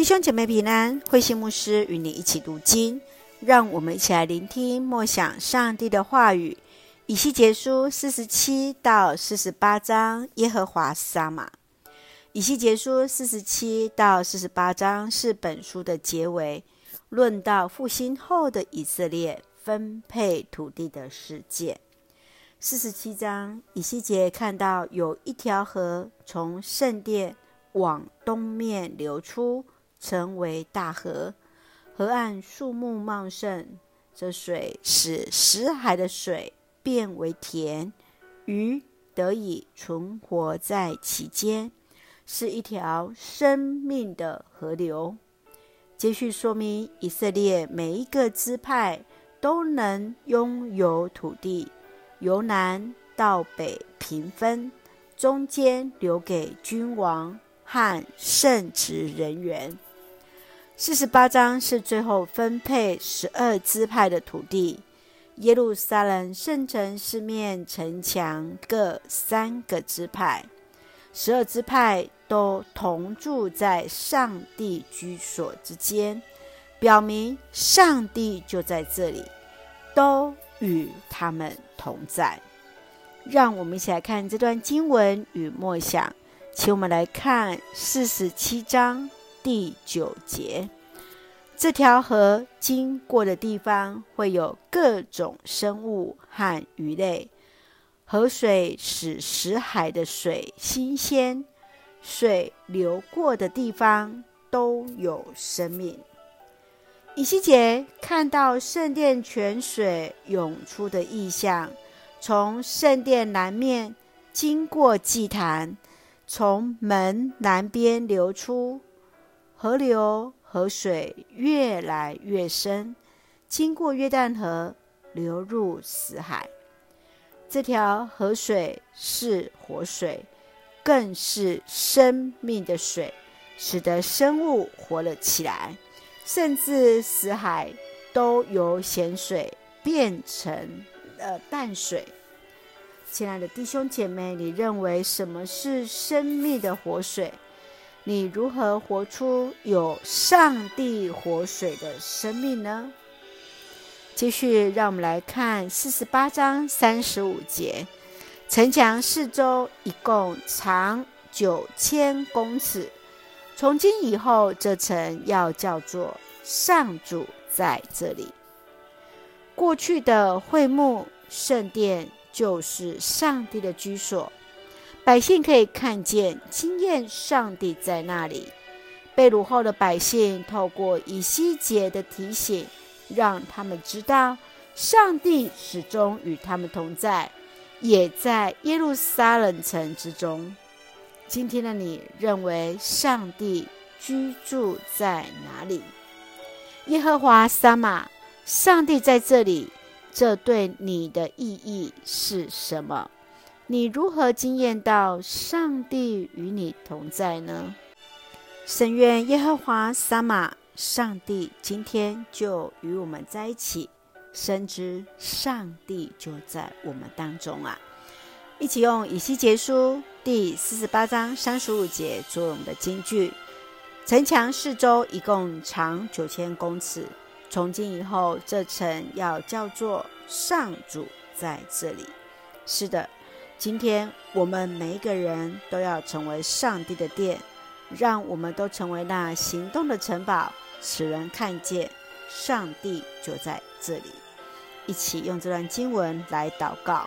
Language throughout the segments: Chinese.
弟兄姐妹平安，慧馨牧师与你一起读经，让我们一起来聆听默想上帝的话语。以西结书四十七到四十八章，耶和华撒玛。以西结书四十七到四十八章是本书的结尾，论到复兴后的以色列分配土地的事件。四十七章，以西结看到有一条河从圣殿往东面流出，成为大河。河岸树木茂盛，这水使死海的水变为甜，鱼得以存活在其间，是一条生命的河流。接续说明，以色列每一个支派都能拥有土地。由南到北平分，中间留给君王和圣职人员。四十八章是最后分配十二支派的土地。耶路撒冷圣城四面城墙各三个支派，十二支派都同住在上帝居所之间，表明上帝就在这里，都与他们同在，让我们一起来看这段经文与默想。请我们来看四十七章第九节：这条河经过的地方，会有各种生物和鱼类。河水使死海的水新鲜，水流过的地方都有生命。以西结看到圣殿泉水涌出的异象，从圣殿南面经过祭坛，从门南边流出河流，河水越来越深，经过约旦河流入死海。这条河水是活水，更是生命的水，使得生物活了起来。甚至死海都由咸水变成了淡水。亲爱的弟兄姐妹，你认为什么是生命的活水？你如何活出有上帝活水的生命呢？继续，让我们来看四十八章三十五节：城墙四周一共长九千公尺。从今以后，这城要叫做上主在这里。过去的会幕圣殿就是上帝的居所，百姓可以看见、经验上帝在那里。被掳后的百姓透过以西结的提醒，让他们知道上帝始终与他们同在，也在耶路撒冷城之中。今天的你认为上帝居住在哪里？耶和华撒玛，上帝在这里，这对你的意义是什么？你如何惊艳到上帝与你同在呢？深愿耶和华撒玛，上帝今天就与我们在一起，深知上帝就在我们当中啊！一起用以西结书第四十八章三十五节作为我们的金句。城墙四周一共长九千公尺。从今以后，这城要叫做上主在这里。是的，今天我们每一个人都要成为上帝的殿，让我们都成为那行动的城堡，使人看见上帝就在这里。一起用这段经文来祷告。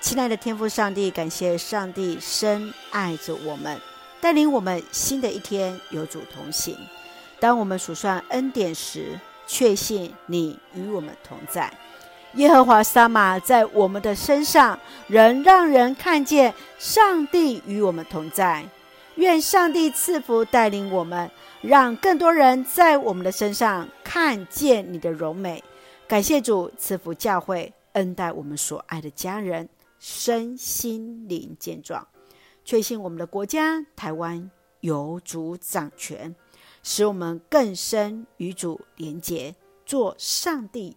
亲爱的天父上帝，感谢上帝深爱着我们，带领我们新的一天有主同行。当我们数算恩典时，确信你与我们同在。耶和华撒玛在我们的身上，仍让人看见上帝与我们同在。愿上帝赐福带领我们，让更多人在我们的身上看见你的荣美。感谢主赐福教会，恩待我们所爱的家人。身心灵健壮，确信我们的国家台湾有主掌权，使我们更深与主连结，做上帝